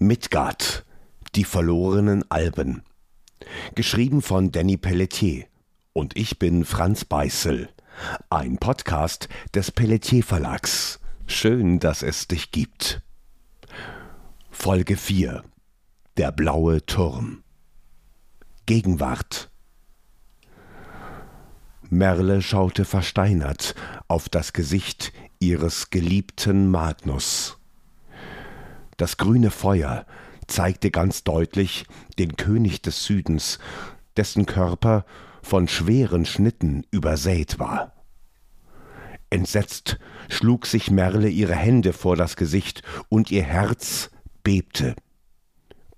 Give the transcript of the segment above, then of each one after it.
Midgard, die verlorenen Alben. Geschrieben von Danny Pelletier. Und ich bin Franz Beißel. Ein Podcast des Pelletier Verlags. Schön, dass es dich gibt. Folge 4. Der blaue Turm. Gegenwart. Merle schaute versteinert auf das Gesicht ihres geliebten Magnus. Das grüne Feuer zeigte ganz deutlich den König des Südens, dessen Körper von schweren Schnitten übersät war. Entsetzt schlug sich Merle ihre Hände vor das Gesicht und ihr Herz bebte.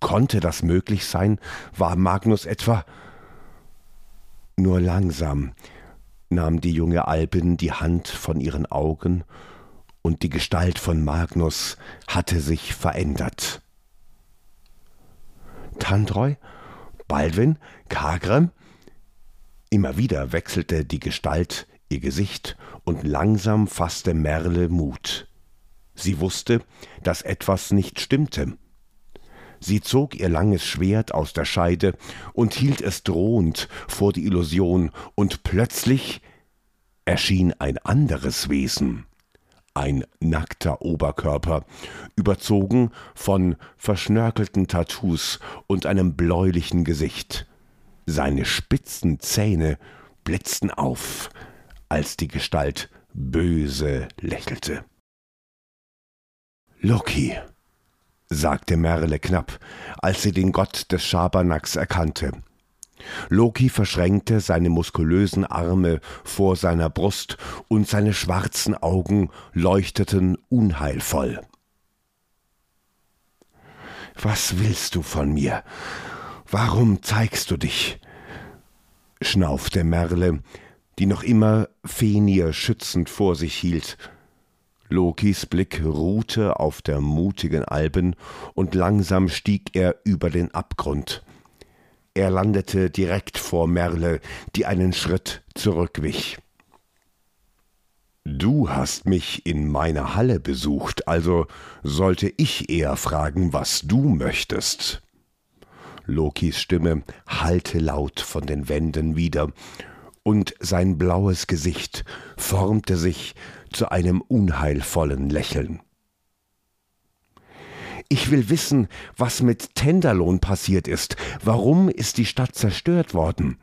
Konnte das möglich sein? War Magnus etwa? Nur langsam nahm die junge Albin die Hand von ihren Augen und die Gestalt von Magnus hatte sich verändert. Tandreu, Baldwin, Kagrem, immer wieder wechselte die Gestalt ihr Gesicht und langsam fasste Merle Mut. Sie wusste, dass etwas nicht stimmte. Sie zog ihr langes Schwert aus der Scheide und hielt es drohend vor die Illusion, und plötzlich erschien ein anderes Wesen ein nackter Oberkörper, überzogen von verschnörkelten Tattoos und einem bläulichen Gesicht. Seine spitzen Zähne blitzten auf, als die Gestalt böse lächelte. Loki, sagte Merle knapp, als sie den Gott des Schabernacks erkannte. Loki verschränkte seine muskulösen Arme vor seiner Brust und seine schwarzen Augen leuchteten unheilvoll. Was willst du von mir? Warum zeigst du dich? schnaufte Merle, die noch immer Fenir schützend vor sich hielt. Lokis Blick ruhte auf der mutigen Alben, und langsam stieg er über den Abgrund. Er landete direkt vor Merle, die einen Schritt zurückwich. Du hast mich in meiner Halle besucht, also sollte ich eher fragen, was du möchtest. Lokis Stimme hallte laut von den Wänden wieder, und sein blaues Gesicht formte sich zu einem unheilvollen Lächeln. Ich will wissen, was mit Tenderlohn passiert ist. Warum ist die Stadt zerstört worden?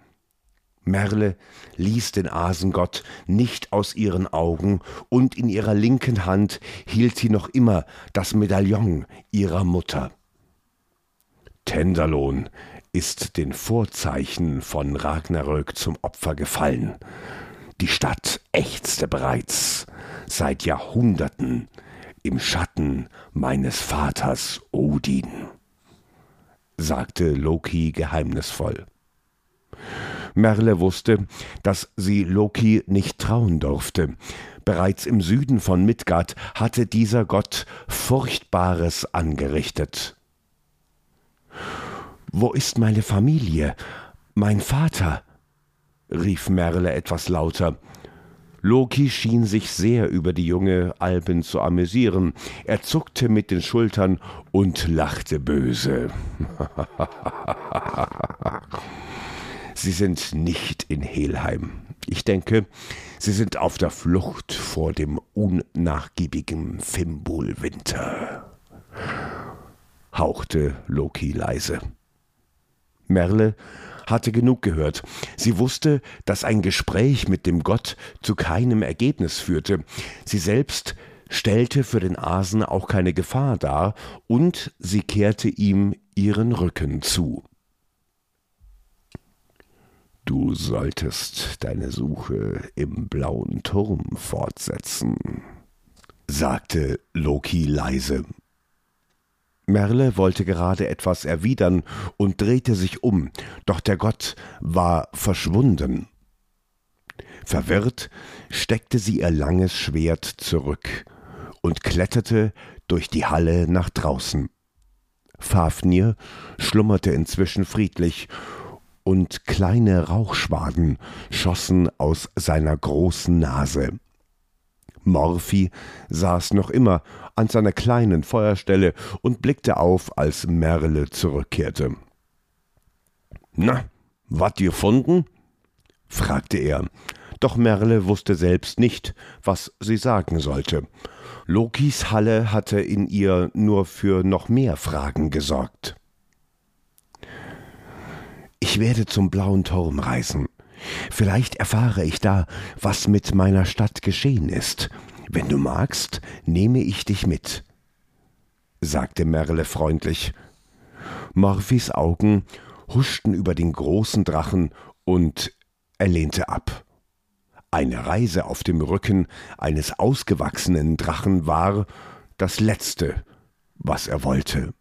Merle ließ den Asengott nicht aus ihren Augen, und in ihrer linken Hand hielt sie noch immer das Medaillon ihrer Mutter. Tenderlohn ist den Vorzeichen von Ragnarök zum Opfer gefallen. Die Stadt ächzte bereits seit Jahrhunderten im Schatten meines Vaters Odin, sagte Loki geheimnisvoll. Merle wusste, dass sie Loki nicht trauen durfte. Bereits im Süden von Midgard hatte dieser Gott Furchtbares angerichtet. Wo ist meine Familie? Mein Vater? rief Merle etwas lauter. Loki schien sich sehr über die junge Alben zu amüsieren. Er zuckte mit den Schultern und lachte böse. Sie sind nicht in Helheim. Ich denke, Sie sind auf der Flucht vor dem unnachgiebigen Fimbulwinter, hauchte Loki leise. Merle hatte genug gehört. Sie wusste, dass ein Gespräch mit dem Gott zu keinem Ergebnis führte. Sie selbst stellte für den Asen auch keine Gefahr dar, und sie kehrte ihm ihren Rücken zu. Du solltest deine Suche im blauen Turm fortsetzen, sagte Loki leise Merle wollte gerade etwas erwidern und drehte sich um, doch der Gott war verschwunden. Verwirrt steckte sie ihr langes Schwert zurück und kletterte durch die Halle nach draußen. Fafnir schlummerte inzwischen friedlich, und kleine Rauchschwaden schossen aus seiner großen Nase. Morphi saß noch immer an seiner kleinen Feuerstelle und blickte auf, als Merle zurückkehrte. Na, wat ihr gefunden? fragte er. Doch Merle wusste selbst nicht, was sie sagen sollte. Lokis Halle hatte in ihr nur für noch mehr Fragen gesorgt. Ich werde zum blauen Turm reisen. Vielleicht erfahre ich da, was mit meiner Stadt geschehen ist. Wenn du magst, nehme ich dich mit, sagte Merle freundlich. Morphys Augen huschten über den großen Drachen und er lehnte ab. Eine Reise auf dem Rücken eines ausgewachsenen Drachen war das Letzte, was er wollte.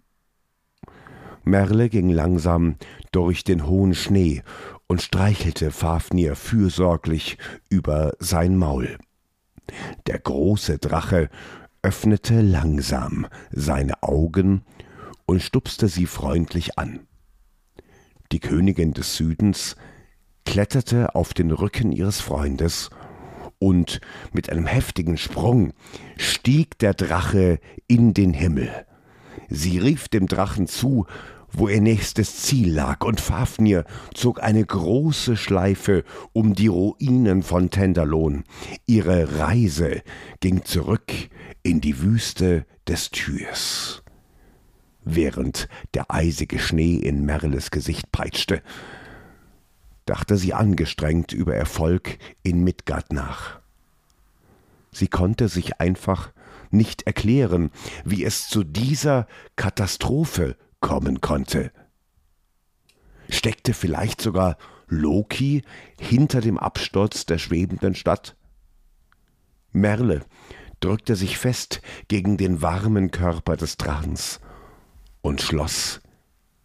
Merle ging langsam durch den hohen Schnee und streichelte Fafnir fürsorglich über sein Maul. Der große Drache öffnete langsam seine Augen und stupste sie freundlich an. Die Königin des Südens kletterte auf den Rücken ihres Freundes, und mit einem heftigen Sprung stieg der Drache in den Himmel. Sie rief dem Drachen zu, wo ihr nächstes Ziel lag, und Fafnir zog eine große Schleife um die Ruinen von Tenderlohn. Ihre Reise ging zurück in die Wüste des Tyrs. Während der eisige Schnee in Merles Gesicht peitschte, dachte sie angestrengt über Erfolg in Midgard nach. Sie konnte sich einfach nicht erklären, wie es zu dieser Katastrophe kommen konnte. Steckte vielleicht sogar Loki hinter dem Absturz der schwebenden Stadt? Merle drückte sich fest gegen den warmen Körper des Drachens und schloss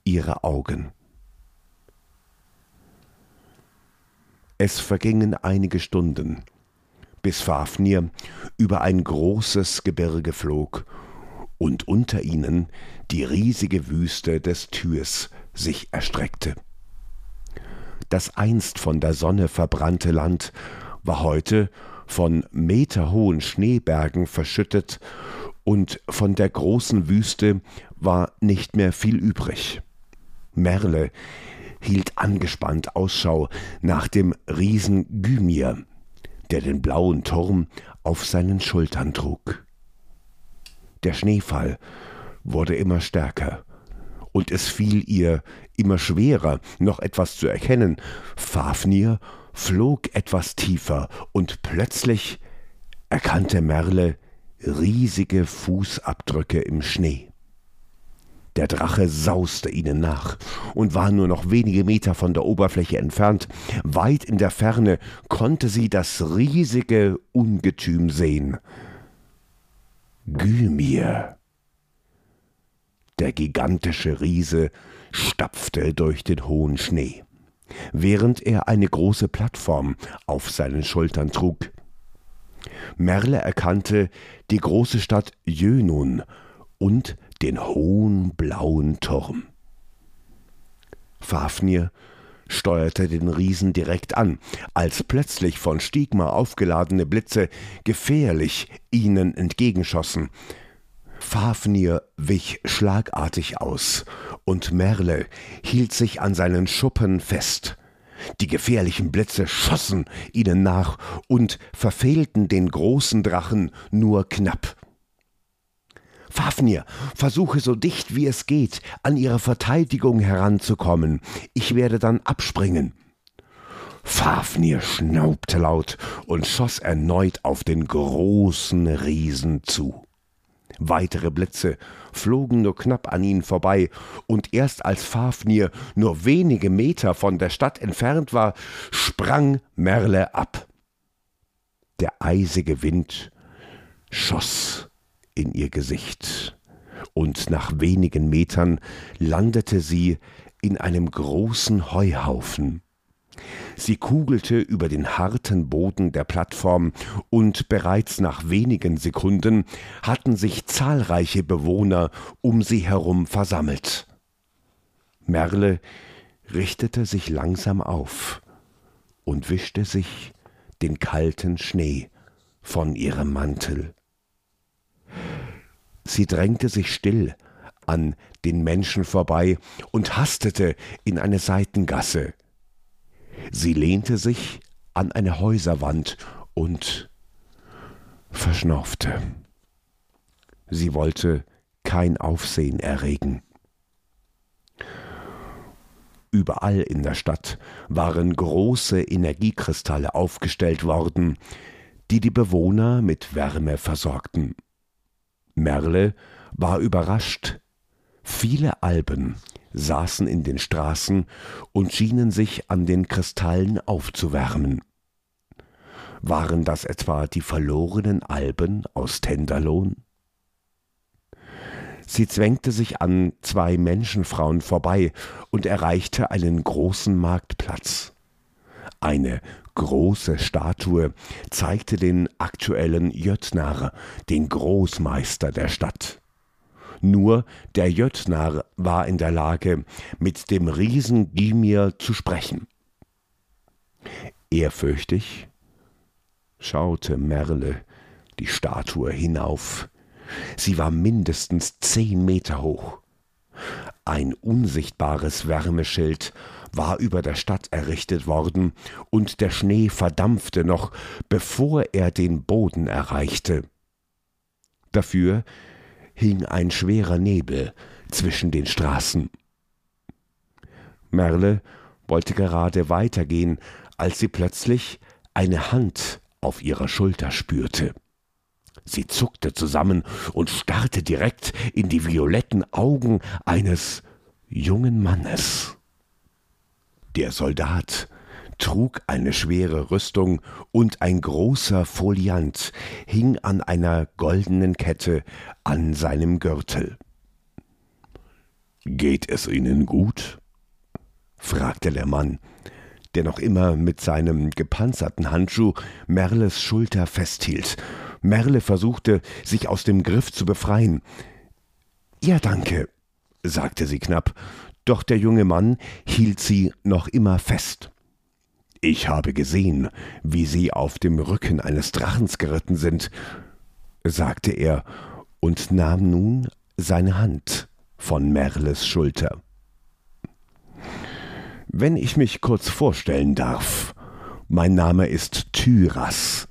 ihre Augen. Es vergingen einige Stunden, bis Fafnir über ein großes Gebirge flog und unter ihnen die riesige Wüste des Tyrs sich erstreckte. Das einst von der Sonne verbrannte Land war heute von meterhohen Schneebergen verschüttet und von der großen Wüste war nicht mehr viel übrig. Merle hielt angespannt Ausschau nach dem Riesen Gymir, der den blauen Turm auf seinen Schultern trug. Der Schneefall wurde immer stärker, und es fiel ihr immer schwerer, noch etwas zu erkennen. Fafnir flog etwas tiefer, und plötzlich erkannte Merle riesige Fußabdrücke im Schnee. Der Drache sauste ihnen nach und war nur noch wenige Meter von der Oberfläche entfernt. Weit in der Ferne konnte sie das riesige Ungetüm sehen. Gymir. Der gigantische Riese stapfte durch den hohen Schnee, während er eine große Plattform auf seinen Schultern trug. Merle erkannte die große Stadt Jönun und den hohen blauen Turm. Fafnir steuerte den Riesen direkt an, als plötzlich von Stigma aufgeladene Blitze gefährlich ihnen entgegenschossen. Fafnir wich schlagartig aus, und Merle hielt sich an seinen Schuppen fest. Die gefährlichen Blitze schossen ihnen nach und verfehlten den großen Drachen nur knapp. Fafnir, versuche so dicht wie es geht an ihre Verteidigung heranzukommen. Ich werde dann abspringen. Fafnir schnaubte laut und schoss erneut auf den großen Riesen zu. Weitere Blitze flogen nur knapp an ihnen vorbei, und erst als Fafnir nur wenige Meter von der Stadt entfernt war, sprang Merle ab. Der eisige Wind schoss in ihr Gesicht, und nach wenigen Metern landete sie in einem großen Heuhaufen. Sie kugelte über den harten Boden der Plattform, und bereits nach wenigen Sekunden hatten sich zahlreiche Bewohner um sie herum versammelt. Merle richtete sich langsam auf und wischte sich den kalten Schnee von ihrem Mantel. Sie drängte sich still an den Menschen vorbei und hastete in eine Seitengasse. Sie lehnte sich an eine Häuserwand und verschnaufte. Sie wollte kein Aufsehen erregen. Überall in der Stadt waren große Energiekristalle aufgestellt worden, die die Bewohner mit Wärme versorgten. Merle war überrascht. Viele Alben saßen in den Straßen und schienen sich an den Kristallen aufzuwärmen. Waren das etwa die verlorenen Alben aus Tenderlohn? Sie zwängte sich an zwei Menschenfrauen vorbei und erreichte einen großen Marktplatz. Eine große Statue zeigte den aktuellen Jötnar, den Großmeister der Stadt. Nur der Jötnar war in der Lage, mit dem Riesen Gimir zu sprechen. Ehrfürchtig schaute Merle die Statue hinauf Sie war mindestens zehn Meter hoch. Ein unsichtbares Wärmeschild war über der Stadt errichtet worden, und der Schnee verdampfte noch, bevor er den Boden erreichte. Dafür hing ein schwerer Nebel zwischen den Straßen. Merle wollte gerade weitergehen, als sie plötzlich eine Hand auf ihrer Schulter spürte. Sie zuckte zusammen und starrte direkt in die violetten Augen eines jungen Mannes. Der Soldat trug eine schwere Rüstung und ein großer Foliant hing an einer goldenen Kette an seinem Gürtel. Geht es Ihnen gut? fragte der Mann, der noch immer mit seinem gepanzerten Handschuh Merles Schulter festhielt Merle versuchte, sich aus dem Griff zu befreien. Ja, danke, sagte sie knapp, doch der junge Mann hielt sie noch immer fest. Ich habe gesehen, wie Sie auf dem Rücken eines Drachens geritten sind, sagte er und nahm nun seine Hand von Merles Schulter. Wenn ich mich kurz vorstellen darf, mein Name ist Tyras,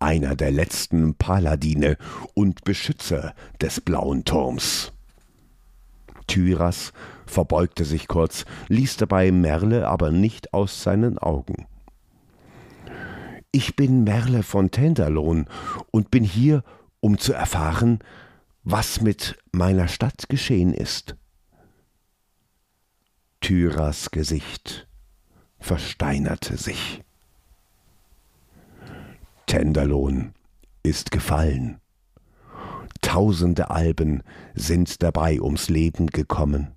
einer der letzten Paladine und Beschützer des blauen Turms. Tyras verbeugte sich kurz, ließ dabei Merle aber nicht aus seinen Augen. Ich bin Merle von Tenderlohn und bin hier, um zu erfahren, was mit meiner Stadt geschehen ist. Tyras Gesicht versteinerte sich. Tenderlohn ist gefallen. Tausende Alben sind dabei ums Leben gekommen.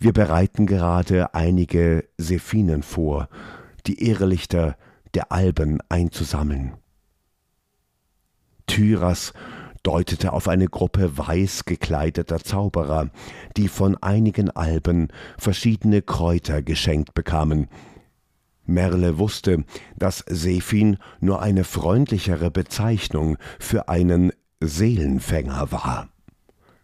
Wir bereiten gerade einige Sephinen vor, die Irrlichter der Alben einzusammeln. Tyras deutete auf eine Gruppe weiß gekleideter Zauberer, die von einigen Alben verschiedene Kräuter geschenkt bekamen, Merle wusste, dass Sephin nur eine freundlichere Bezeichnung für einen Seelenfänger war.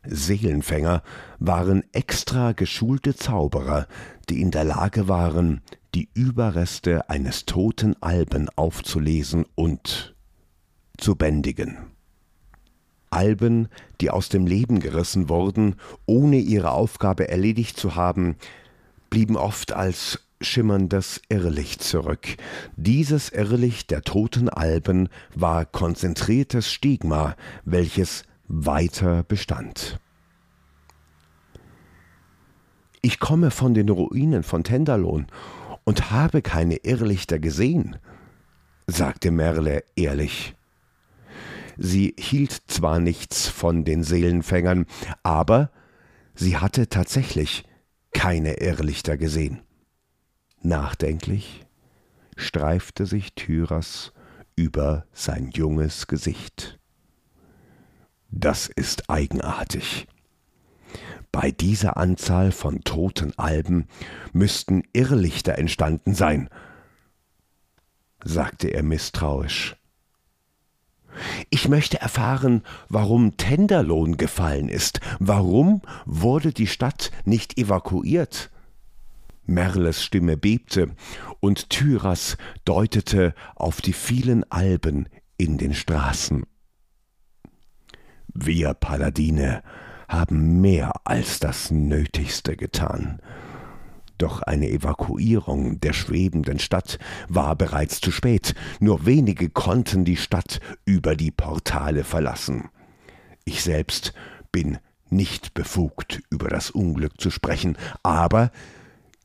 Seelenfänger waren extra geschulte Zauberer, die in der Lage waren, die Überreste eines toten Alben aufzulesen und zu bändigen. Alben, die aus dem Leben gerissen wurden, ohne ihre Aufgabe erledigt zu haben, blieben oft als schimmerndes Irrlicht zurück. Dieses Irrlicht der toten Alben war konzentriertes Stigma, welches weiter bestand. Ich komme von den Ruinen von Tenderlohn und habe keine Irrlichter gesehen, sagte Merle ehrlich. Sie hielt zwar nichts von den Seelenfängern, aber sie hatte tatsächlich keine Irrlichter gesehen. Nachdenklich streifte sich Tyras über sein junges Gesicht. Das ist eigenartig. Bei dieser Anzahl von toten Alben müssten Irrlichter entstanden sein, sagte er misstrauisch. Ich möchte erfahren, warum Tenderlohn gefallen ist. Warum wurde die Stadt nicht evakuiert? Merles Stimme bebte, und Tyras deutete auf die vielen Alben in den Straßen. Wir Paladine haben mehr als das Nötigste getan. Doch eine Evakuierung der schwebenden Stadt war bereits zu spät. Nur wenige konnten die Stadt über die Portale verlassen. Ich selbst bin nicht befugt, über das Unglück zu sprechen, aber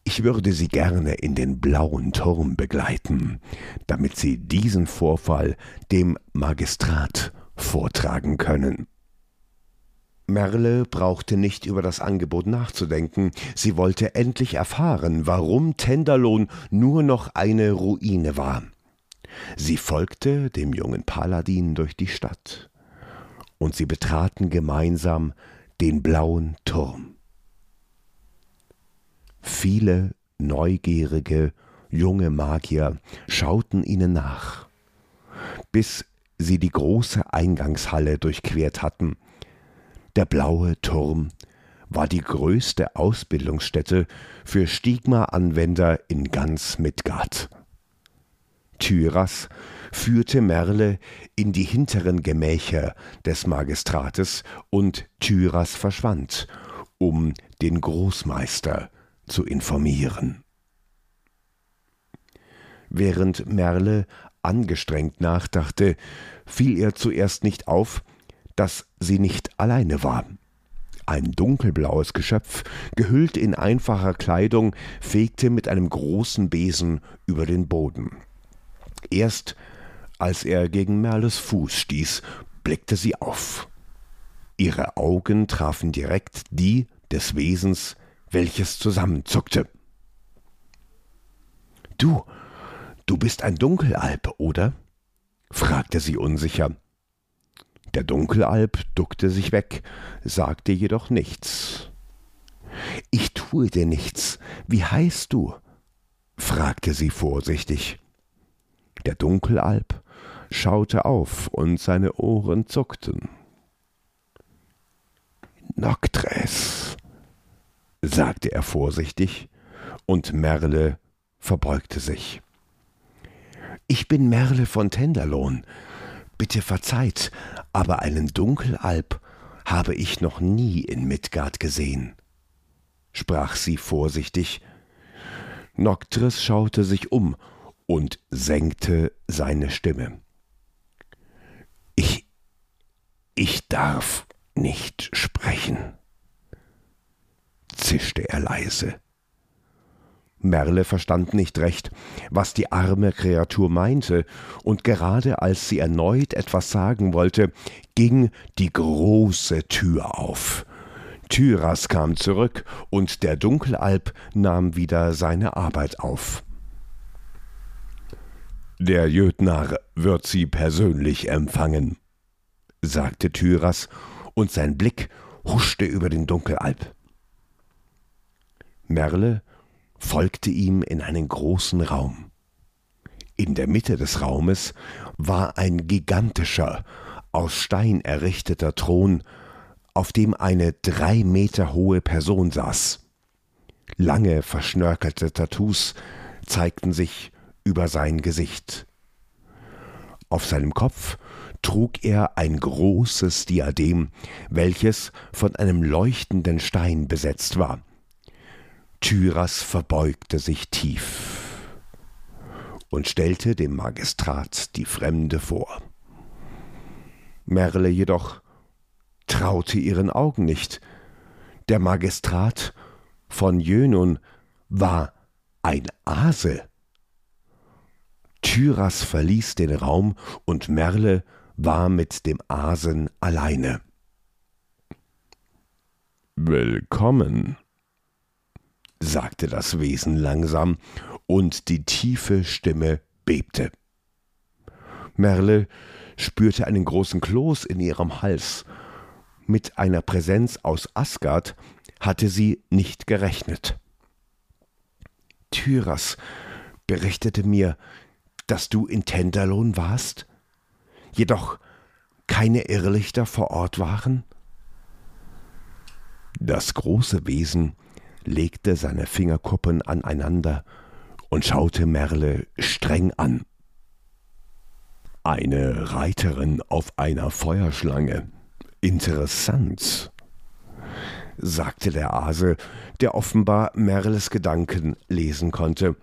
ich würde Sie gerne in den blauen Turm begleiten, damit Sie diesen Vorfall dem Magistrat vortragen können. Merle brauchte nicht über das Angebot nachzudenken, sie wollte endlich erfahren, warum Tenderlohn nur noch eine Ruine war. Sie folgte dem jungen Paladin durch die Stadt, und sie betraten gemeinsam den blauen Turm. Viele neugierige junge Magier schauten ihnen nach, bis sie die große Eingangshalle durchquert hatten. Der blaue Turm war die größte Ausbildungsstätte für Stigma-Anwender in ganz Midgard. Tyras führte Merle in die hinteren Gemächer des Magistrates und Tyras verschwand, um den Großmeister zu informieren. Während Merle angestrengt nachdachte, fiel ihr zuerst nicht auf, dass sie nicht alleine war. Ein dunkelblaues Geschöpf, gehüllt in einfacher Kleidung, fegte mit einem großen Besen über den Boden. Erst als er gegen Merles Fuß stieß, blickte sie auf. Ihre Augen trafen direkt die des Wesens, welches zusammenzuckte. Du, du bist ein Dunkelalp, oder? fragte sie unsicher. Der Dunkelalp duckte sich weg, sagte jedoch nichts. Ich tue dir nichts. Wie heißt du? fragte sie vorsichtig. Der Dunkelalp schaute auf und seine Ohren zuckten. Noctres, sagte er vorsichtig, und Merle verbeugte sich. Ich bin Merle von Tenderlohn. Bitte verzeiht, aber einen Dunkelalp habe ich noch nie in Midgard gesehen, sprach sie vorsichtig. Noctres schaute sich um und senkte seine Stimme. Ich, ich darf nicht sprechen zischte er leise. Merle verstand nicht recht, was die arme Kreatur meinte, und gerade als sie erneut etwas sagen wollte, ging die große Tür auf. Tyras kam zurück, und der Dunkelalp nahm wieder seine Arbeit auf. Der Jötnar wird sie persönlich empfangen, sagte Tyras, und sein Blick huschte über den Dunkelalp. Merle folgte ihm in einen großen Raum. In der Mitte des Raumes war ein gigantischer, aus Stein errichteter Thron, auf dem eine drei Meter hohe Person saß. Lange verschnörkelte Tattoos zeigten sich über sein Gesicht. Auf seinem Kopf trug er ein großes Diadem, welches von einem leuchtenden Stein besetzt war. Tyras verbeugte sich tief und stellte dem Magistrat die Fremde vor. Merle jedoch traute ihren Augen nicht. Der Magistrat von Jönun war ein Ase. Tyras verließ den Raum und Merle war mit dem Asen alleine. Willkommen, sagte das Wesen langsam, und die tiefe Stimme bebte. Merle spürte einen großen Kloß in ihrem Hals. Mit einer Präsenz aus Asgard hatte sie nicht gerechnet. Tyras berichtete mir, dass du in Tenderlohn warst. Jedoch keine Irrlichter vor Ort waren? Das große Wesen legte seine Fingerkuppen aneinander und schaute Merle streng an. Eine Reiterin auf einer Feuerschlange. Interessant, sagte der Ase, der offenbar Merles Gedanken lesen konnte.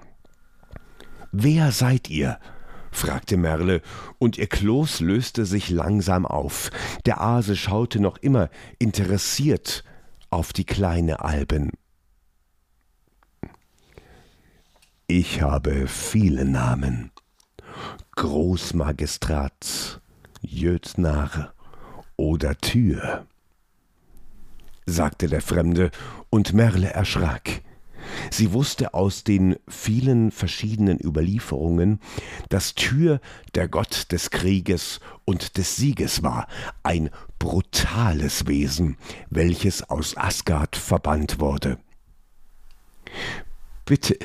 Wer seid ihr? fragte Merle, und ihr Kloß löste sich langsam auf. Der Ase schaute noch immer interessiert auf die kleine Alben. Ich habe viele Namen. Großmagistrat, Jötnar oder Tür, sagte der Fremde, und Merle erschrak. Sie wusste aus den vielen verschiedenen Überlieferungen, dass Tyr der Gott des Krieges und des Sieges war, ein brutales Wesen, welches aus Asgard verbannt wurde. Bitte,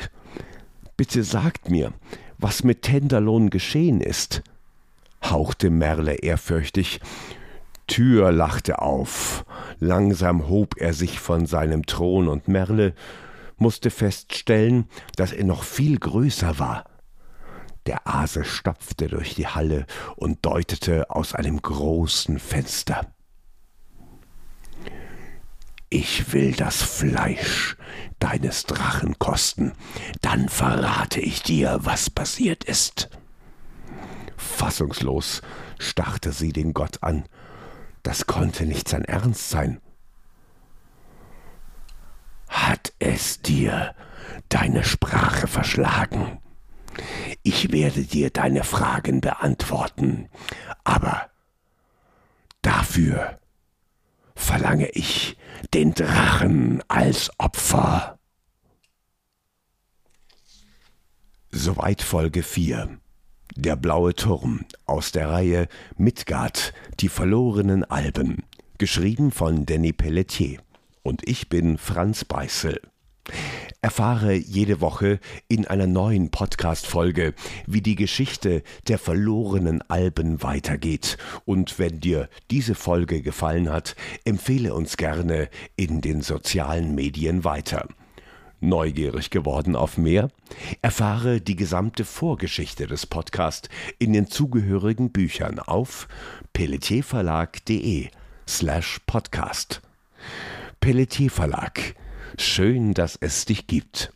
Bitte sagt mir, was mit Tenderlohn geschehen ist, hauchte Merle ehrfürchtig. Tür lachte auf. Langsam hob er sich von seinem Thron und Merle musste feststellen, dass er noch viel größer war. Der Ase stapfte durch die Halle und deutete aus einem großen Fenster. Ich will das Fleisch deines Drachen kosten, dann verrate ich dir, was passiert ist. Fassungslos starrte sie den Gott an. Das konnte nicht sein Ernst sein. Hat es dir deine Sprache verschlagen? Ich werde dir deine Fragen beantworten, aber dafür verlange ich den Drachen als Opfer. Soweit Folge 4. Der blaue Turm aus der Reihe Midgard, die verlorenen Alben, geschrieben von Danny Pelletier. Und ich bin Franz Beißel. Erfahre jede Woche in einer neuen Podcast-Folge, wie die Geschichte der verlorenen Alben weitergeht. Und wenn dir diese Folge gefallen hat, empfehle uns gerne in den sozialen Medien weiter. Neugierig geworden auf mehr? Erfahre die gesamte Vorgeschichte des Podcasts in den zugehörigen Büchern auf pelletierverlag.de slash podcast. Pelletier Verlag Schön, dass es dich gibt.